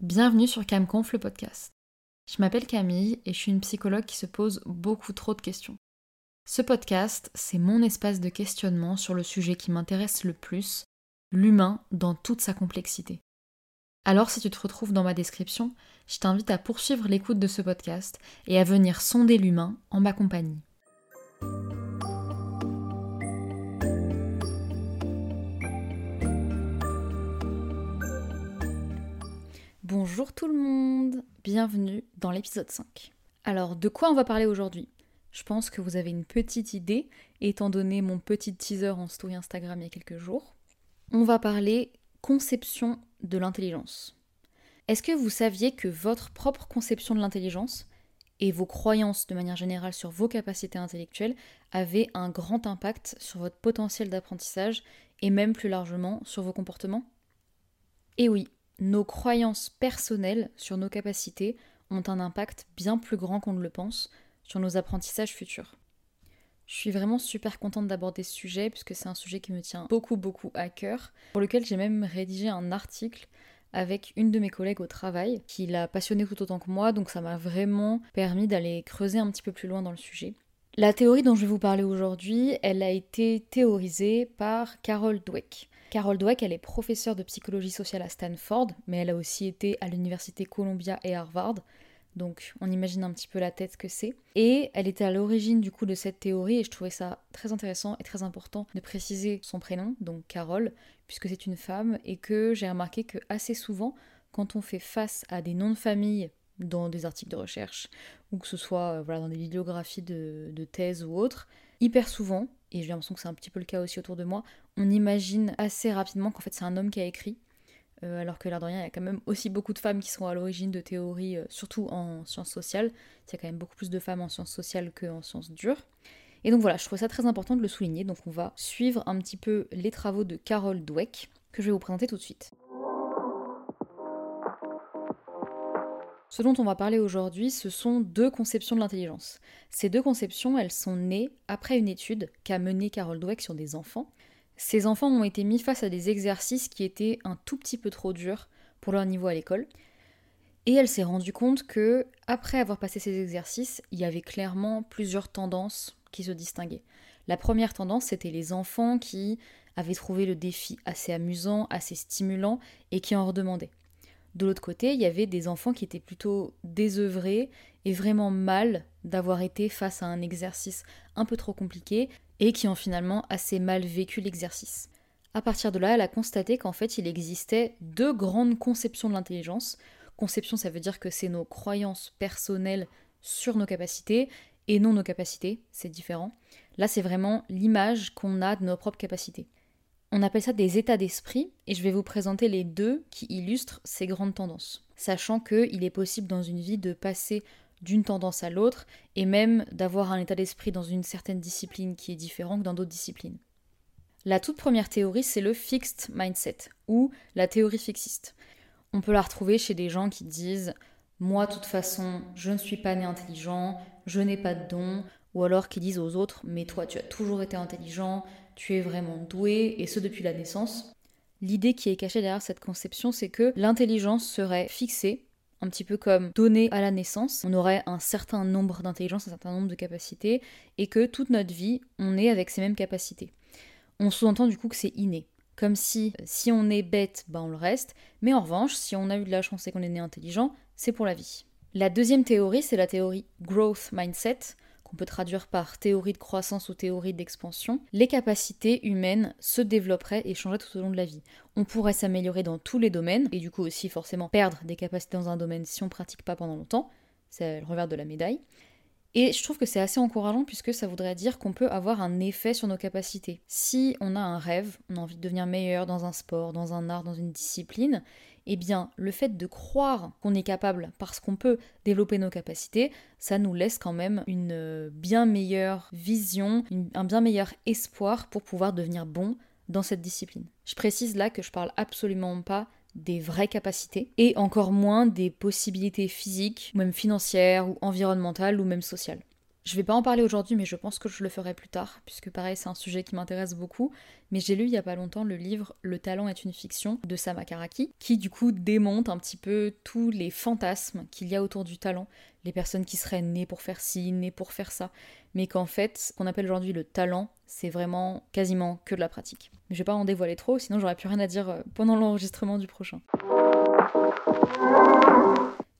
Bienvenue sur CamConf le podcast. Je m'appelle Camille et je suis une psychologue qui se pose beaucoup trop de questions. Ce podcast, c'est mon espace de questionnement sur le sujet qui m'intéresse le plus, l'humain dans toute sa complexité. Alors si tu te retrouves dans ma description, je t'invite à poursuivre l'écoute de ce podcast et à venir sonder l'humain en ma compagnie. Bonjour tout le monde, bienvenue dans l'épisode 5. Alors de quoi on va parler aujourd'hui? Je pense que vous avez une petite idée, étant donné mon petit teaser en story Instagram il y a quelques jours. On va parler conception de l'intelligence. Est-ce que vous saviez que votre propre conception de l'intelligence et vos croyances de manière générale sur vos capacités intellectuelles avaient un grand impact sur votre potentiel d'apprentissage et même plus largement sur vos comportements? Et oui, nos croyances personnelles sur nos capacités ont un impact bien plus grand qu'on ne le pense sur nos apprentissages futurs. Je suis vraiment super contente d'aborder ce sujet puisque c'est un sujet qui me tient beaucoup beaucoup à cœur, pour lequel j'ai même rédigé un article avec une de mes collègues au travail qui l'a passionné tout autant que moi, donc ça m'a vraiment permis d'aller creuser un petit peu plus loin dans le sujet. La théorie dont je vais vous parler aujourd'hui, elle a été théorisée par Carol Dweck. Carol Dweck, elle est professeure de psychologie sociale à Stanford, mais elle a aussi été à l'université Columbia et Harvard. Donc on imagine un petit peu la tête que c'est. Et elle était à l'origine du coup de cette théorie et je trouvais ça très intéressant et très important de préciser son prénom, donc Carole, puisque c'est une femme et que j'ai remarqué que assez souvent, quand on fait face à des noms de famille dans des articles de recherche ou que ce soit euh, dans des bibliographies de, de thèses ou autres, hyper souvent, et j'ai l'impression que c'est un petit peu le cas aussi autour de moi, on imagine assez rapidement qu'en fait c'est un homme qui a écrit, euh, alors que l'air de rien, il y a quand même aussi beaucoup de femmes qui sont à l'origine de théories, euh, surtout en sciences sociales. Il y a quand même beaucoup plus de femmes en sciences sociales qu'en sciences dures. Et donc voilà, je trouve ça très important de le souligner. Donc on va suivre un petit peu les travaux de Carol Dweck, que je vais vous présenter tout de suite. Ce dont on va parler aujourd'hui, ce sont deux conceptions de l'intelligence. Ces deux conceptions, elles sont nées après une étude qu'a menée Carol Dweck sur des enfants, ces enfants ont été mis face à des exercices qui étaient un tout petit peu trop durs pour leur niveau à l'école. Et elle s'est rendue compte que, après avoir passé ces exercices, il y avait clairement plusieurs tendances qui se distinguaient. La première tendance, c'était les enfants qui avaient trouvé le défi assez amusant, assez stimulant et qui en redemandaient. De l'autre côté, il y avait des enfants qui étaient plutôt désœuvrés et vraiment mal d'avoir été face à un exercice un peu trop compliqué et qui ont finalement assez mal vécu l'exercice. À partir de là, elle a constaté qu'en fait, il existait deux grandes conceptions de l'intelligence. Conception, ça veut dire que c'est nos croyances personnelles sur nos capacités et non nos capacités, c'est différent. Là, c'est vraiment l'image qu'on a de nos propres capacités. On appelle ça des états d'esprit et je vais vous présenter les deux qui illustrent ces grandes tendances. Sachant qu'il est possible dans une vie de passer d'une tendance à l'autre, et même d'avoir un état d'esprit dans une certaine discipline qui est différent que dans d'autres disciplines. La toute première théorie, c'est le fixed mindset, ou la théorie fixiste. On peut la retrouver chez des gens qui disent Moi, de toute façon, je ne suis pas né intelligent, je n'ai pas de don, ou alors qui disent aux autres Mais toi, tu as toujours été intelligent, tu es vraiment doué, et ce depuis la naissance. L'idée qui est cachée derrière cette conception, c'est que l'intelligence serait fixée un petit peu comme donné à la naissance. On aurait un certain nombre d'intelligence, un certain nombre de capacités, et que toute notre vie, on est avec ces mêmes capacités. On sous-entend du coup que c'est inné. Comme si, si on est bête, ben on le reste, mais en revanche, si on a eu de la chance et qu'on est né intelligent, c'est pour la vie. La deuxième théorie, c'est la théorie growth mindset, qu'on peut traduire par théorie de croissance ou théorie d'expansion, les capacités humaines se développeraient et changeraient tout au long de la vie. On pourrait s'améliorer dans tous les domaines, et du coup aussi forcément perdre des capacités dans un domaine si on pratique pas pendant longtemps, c'est le revers de la médaille. Et je trouve que c'est assez encourageant puisque ça voudrait dire qu'on peut avoir un effet sur nos capacités. Si on a un rêve, on a envie de devenir meilleur dans un sport, dans un art, dans une discipline, eh bien, le fait de croire qu'on est capable parce qu'on peut développer nos capacités, ça nous laisse quand même une euh, bien meilleure vision, un bien meilleur espoir pour pouvoir devenir bon dans cette discipline. Je précise là que je parle absolument pas des vraies capacités et encore moins des possibilités physiques, ou même financières, ou environnementales, ou même sociales. Je vais pas en parler aujourd'hui, mais je pense que je le ferai plus tard, puisque pareil, c'est un sujet qui m'intéresse beaucoup. Mais j'ai lu il y a pas longtemps le livre Le talent est une fiction de Sama Karaki, qui du coup démonte un petit peu tous les fantasmes qu'il y a autour du talent, les personnes qui seraient nées pour faire ci, nées pour faire ça, mais qu'en fait, ce qu'on appelle aujourd'hui le talent, c'est vraiment quasiment que de la pratique. Mais je vais pas en dévoiler trop, sinon j'aurais plus rien à dire euh, pendant l'enregistrement du prochain.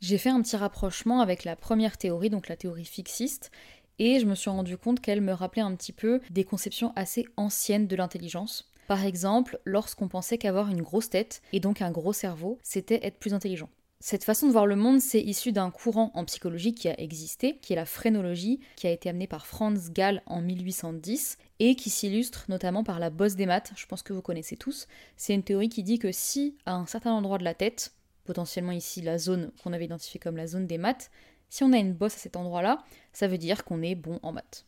J'ai fait un petit rapprochement avec la première théorie, donc la théorie fixiste, et je me suis rendu compte qu'elle me rappelait un petit peu des conceptions assez anciennes de l'intelligence. Par exemple, lorsqu'on pensait qu'avoir une grosse tête et donc un gros cerveau, c'était être plus intelligent. Cette façon de voir le monde, c'est issu d'un courant en psychologie qui a existé, qui est la phrénologie, qui a été amenée par Franz Gall en 1810 et qui s'illustre notamment par la bosse des maths, je pense que vous connaissez tous. C'est une théorie qui dit que si à un certain endroit de la tête, potentiellement ici la zone qu'on avait identifiée comme la zone des maths, si on a une bosse à cet endroit-là, ça veut dire qu'on est bon en maths.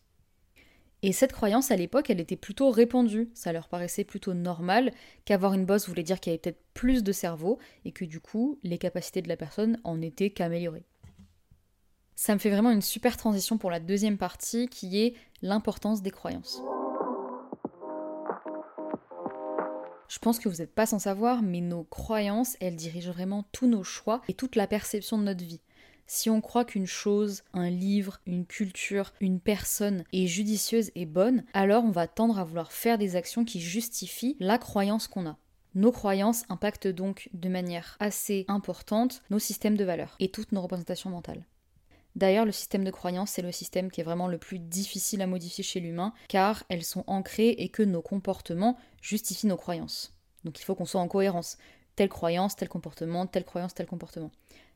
Et cette croyance, à l'époque, elle était plutôt répandue. Ça leur paraissait plutôt normal qu'avoir une bosse voulait dire qu'il y avait peut-être plus de cerveau et que du coup, les capacités de la personne en étaient qu'améliorées. Ça me fait vraiment une super transition pour la deuxième partie qui est l'importance des croyances. Je pense que vous n'êtes pas sans savoir, mais nos croyances, elles dirigent vraiment tous nos choix et toute la perception de notre vie. Si on croit qu'une chose, un livre, une culture, une personne est judicieuse et bonne, alors on va tendre à vouloir faire des actions qui justifient la croyance qu'on a. Nos croyances impactent donc de manière assez importante nos systèmes de valeurs et toutes nos représentations mentales. D'ailleurs, le système de croyances, c'est le système qui est vraiment le plus difficile à modifier chez l'humain, car elles sont ancrées et que nos comportements justifient nos croyances. Donc il faut qu'on soit en cohérence. Telle croyance, tel comportement, telle croyance, tel comportement.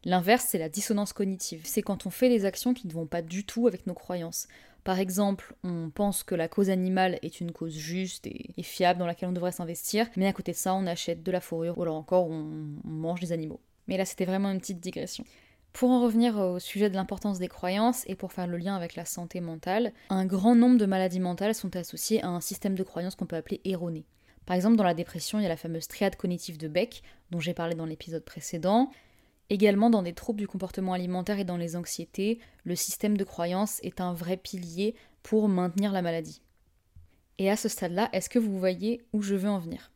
L'inverse, c'est la dissonance cognitive. C'est quand on fait des actions qui ne vont pas du tout avec nos croyances. Par exemple, on pense que la cause animale est une cause juste et, fiable dans laquelle on devrait s'investir, mais à côté de ça, on achète de la fourrure ou alors encore on, on mange des animaux. Mais là, c'était vraiment une petite digression. Pour en revenir au sujet de l'importance des croyances et pour faire le lien avec la santé mentale, un grand nombre de maladies mentales sont associées à un système de croyances qu'on peut appeler erroné. Par exemple, dans la dépression, il y a la fameuse triade cognitive de Beck, dont j'ai parlé dans l'épisode précédent. Également dans des troubles du comportement alimentaire et dans les anxiétés, le système de croyance est un vrai pilier pour maintenir la maladie. Et à ce stade-là, est-ce que vous voyez où je veux en venir?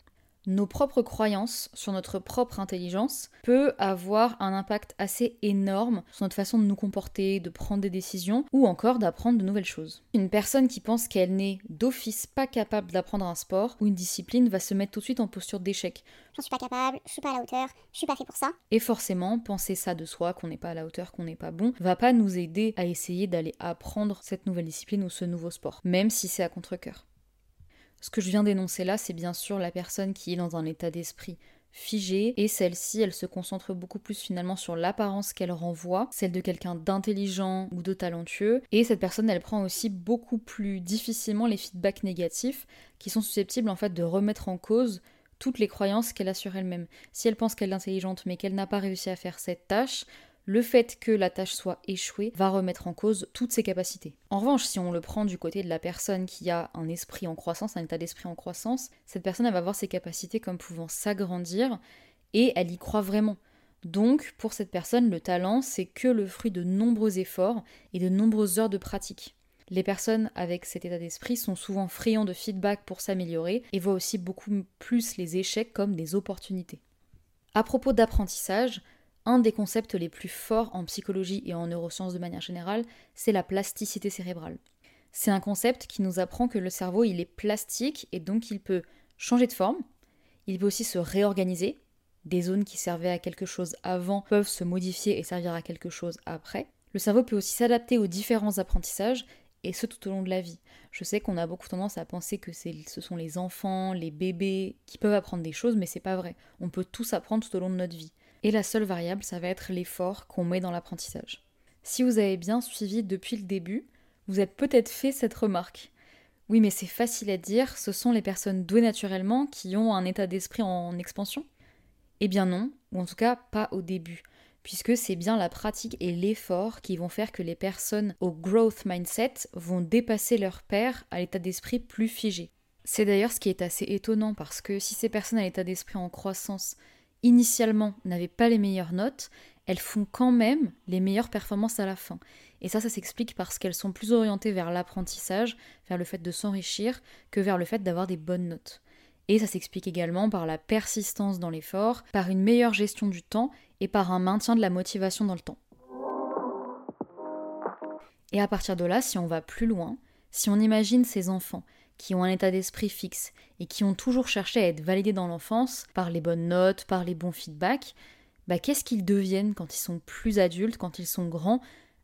Nos propres croyances sur notre propre intelligence peut avoir un impact assez énorme sur notre façon de nous comporter, de prendre des décisions ou encore d'apprendre de nouvelles choses. Une personne qui pense qu'elle n'est d'office pas capable d'apprendre un sport ou une discipline va se mettre tout de suite en posture d'échec. J'en suis pas capable, je suis pas à la hauteur, je suis pas fait pour ça. Et forcément, penser ça de soi, qu'on n'est pas à la hauteur, qu'on n'est pas bon, va pas nous aider à essayer d'aller apprendre cette nouvelle discipline ou ce nouveau sport, même si c'est à contre-coeur. Ce que je viens d'énoncer là, c'est bien sûr la personne qui est dans un état d'esprit figé et celle-ci, elle se concentre beaucoup plus finalement sur l'apparence qu'elle renvoie, celle de quelqu'un d'intelligent ou de talentueux, et cette personne, elle prend aussi beaucoup plus difficilement les feedbacks négatifs qui sont susceptibles en fait de remettre en cause toutes les croyances qu'elle a sur elle-même. Si elle pense qu'elle est intelligente mais qu'elle n'a pas réussi à faire cette tâche, le fait que la tâche soit échouée va remettre en cause toutes ses capacités. En revanche, si on le prend du côté de la personne qui a un esprit en croissance, un état d'esprit en croissance, cette personne va voir ses capacités comme pouvant s'agrandir et elle y croit vraiment. Donc, pour cette personne, le talent, c'est que le fruit de nombreux efforts et de nombreuses heures de pratique. Les personnes avec cet état d'esprit sont souvent friands de feedback pour s'améliorer et voient aussi beaucoup plus les échecs comme des opportunités. À propos d'apprentissage, un des concepts les plus forts en psychologie et en neurosciences de manière générale, c'est la plasticité cérébrale. C'est un concept qui nous apprend que le cerveau, il est plastique et donc il peut changer de forme, il peut aussi se réorganiser. Des zones qui servaient à quelque chose avant peuvent se modifier et servir à quelque chose après. Le cerveau peut aussi s'adapter aux différents apprentissages et ce tout au long de la vie. Je sais qu'on a beaucoup tendance à penser que ce sont les enfants, les bébés qui peuvent apprendre des choses, mais c'est pas vrai. On peut tous apprendre tout au long de notre vie. Et la seule variable, ça va être l'effort qu'on met dans l'apprentissage. Si vous avez bien suivi depuis le début, vous êtes peut-être fait cette remarque. Oui, mais c'est facile à dire, ce sont les personnes douées naturellement qui ont un état d'esprit en expansion Eh bien non, ou en tout cas pas au début, puisque c'est bien la pratique et l'effort qui vont faire que les personnes au growth mindset vont dépasser leur père à l'état d'esprit plus figé. C'est d'ailleurs ce qui est assez étonnant parce que si ces personnes à l'état d'esprit en croissance initialement n'avaient pas les meilleures notes, elles font quand même les meilleures performances à la fin. Et ça, ça s'explique parce qu'elles sont plus orientées vers l'apprentissage, vers le fait de s'enrichir, que vers le fait d'avoir des bonnes notes. Et ça s'explique également par la persistance dans l'effort, par une meilleure gestion du temps et par un maintien de la motivation dans le temps. Et à partir de là, si on va plus loin, si on imagine ces enfants qui ont un état d'esprit fixe et qui ont toujours cherché à être validés dans l'enfance par les bonnes notes, par les bons feedbacks, bah, qu'est-ce qu'ils deviennent quand ils sont plus adultes, quand ils sont grands,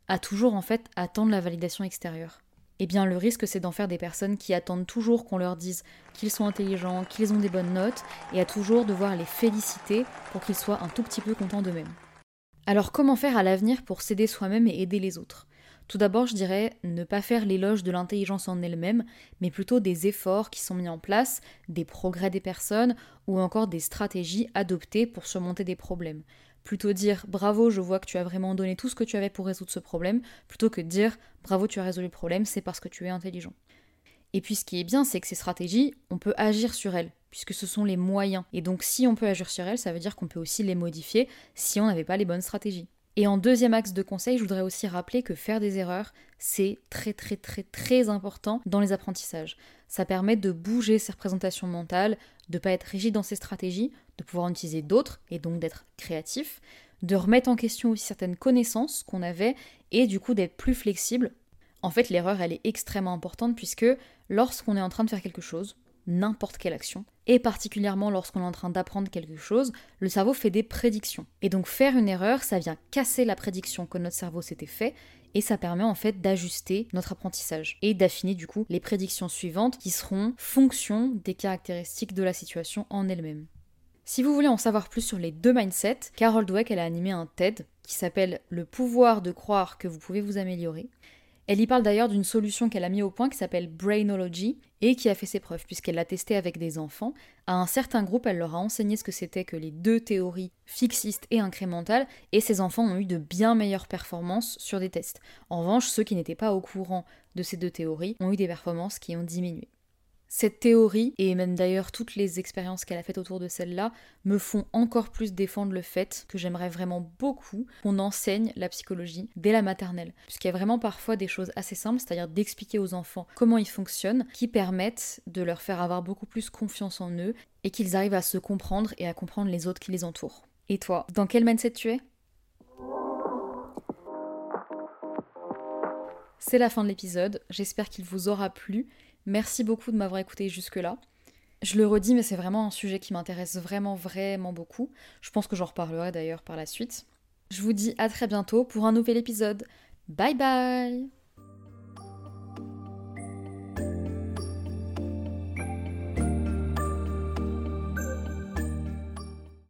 à toujours en fait attendre la validation extérieure? Eh bien le risque c'est d'en faire des personnes qui attendent toujours qu'on leur dise qu'ils sont intelligents, qu'ils ont des bonnes notes, et à toujours devoir les féliciter pour qu'ils soient un tout petit peu contents d'eux-mêmes. Alors comment faire à l'avenir pour s'aider soi-même et aider les autres? Tout d'abord, je dirais ne pas faire l'éloge de l'intelligence en elle-même, mais plutôt des efforts qui sont mis en place, des progrès des personnes ou encore des stratégies adoptées pour surmonter des problèmes. Plutôt dire bravo, je vois que tu as vraiment donné tout ce que tu avais pour résoudre ce problème, plutôt que dire bravo, tu as résolu le problème, c'est parce que tu es intelligent. Et puis ce qui est bien, c'est que ces stratégies, on peut agir sur elles, puisque ce sont les moyens. Et donc si on peut agir sur elles, ça veut dire qu'on peut aussi les modifier si on n'avait pas les bonnes stratégies. Et en deuxième axe de conseil, je voudrais aussi rappeler que faire des erreurs, c'est très très très très important dans les apprentissages. Ça permet de bouger ses représentations mentales, de ne pas être rigide dans ses stratégies, de pouvoir en utiliser d'autres et donc d'être créatif, de remettre en question aussi certaines connaissances qu'on avait et du coup d'être plus flexible. En fait, l'erreur, elle est extrêmement importante puisque lorsqu'on est en train de faire quelque chose, n'importe quelle action, et particulièrement lorsqu'on est en train d'apprendre quelque chose, le cerveau fait des prédictions. Et donc faire une erreur, ça vient casser la prédiction que notre cerveau s'était fait, et ça permet en fait d'ajuster notre apprentissage et d'affiner du coup les prédictions suivantes qui seront fonction des caractéristiques de la situation en elle-même. Si vous voulez en savoir plus sur les deux mindsets, Carol Dweck a animé un TED qui s'appelle Le pouvoir de croire que vous pouvez vous améliorer. Elle y parle d'ailleurs d'une solution qu'elle a mis au point qui s'appelle Brainology et qui a fait ses preuves puisqu'elle l'a testé avec des enfants. À un certain groupe, elle leur a enseigné ce que c'était que les deux théories fixistes et incrémentales et ces enfants ont eu de bien meilleures performances sur des tests. En revanche, ceux qui n'étaient pas au courant de ces deux théories ont eu des performances qui ont diminué. Cette théorie, et même d'ailleurs toutes les expériences qu'elle a faites autour de celle-là, me font encore plus défendre le fait que j'aimerais vraiment beaucoup qu'on enseigne la psychologie dès la maternelle. Puisqu'il y a vraiment parfois des choses assez simples, c'est-à-dire d'expliquer aux enfants comment ils fonctionnent, qui permettent de leur faire avoir beaucoup plus confiance en eux et qu'ils arrivent à se comprendre et à comprendre les autres qui les entourent. Et toi, dans quel mindset tu es? C'est la fin de l'épisode, j'espère qu'il vous aura plu. Merci beaucoup de m'avoir écouté jusque-là. Je le redis, mais c'est vraiment un sujet qui m'intéresse vraiment, vraiment beaucoup. Je pense que j'en reparlerai d'ailleurs par la suite. Je vous dis à très bientôt pour un nouvel épisode. Bye bye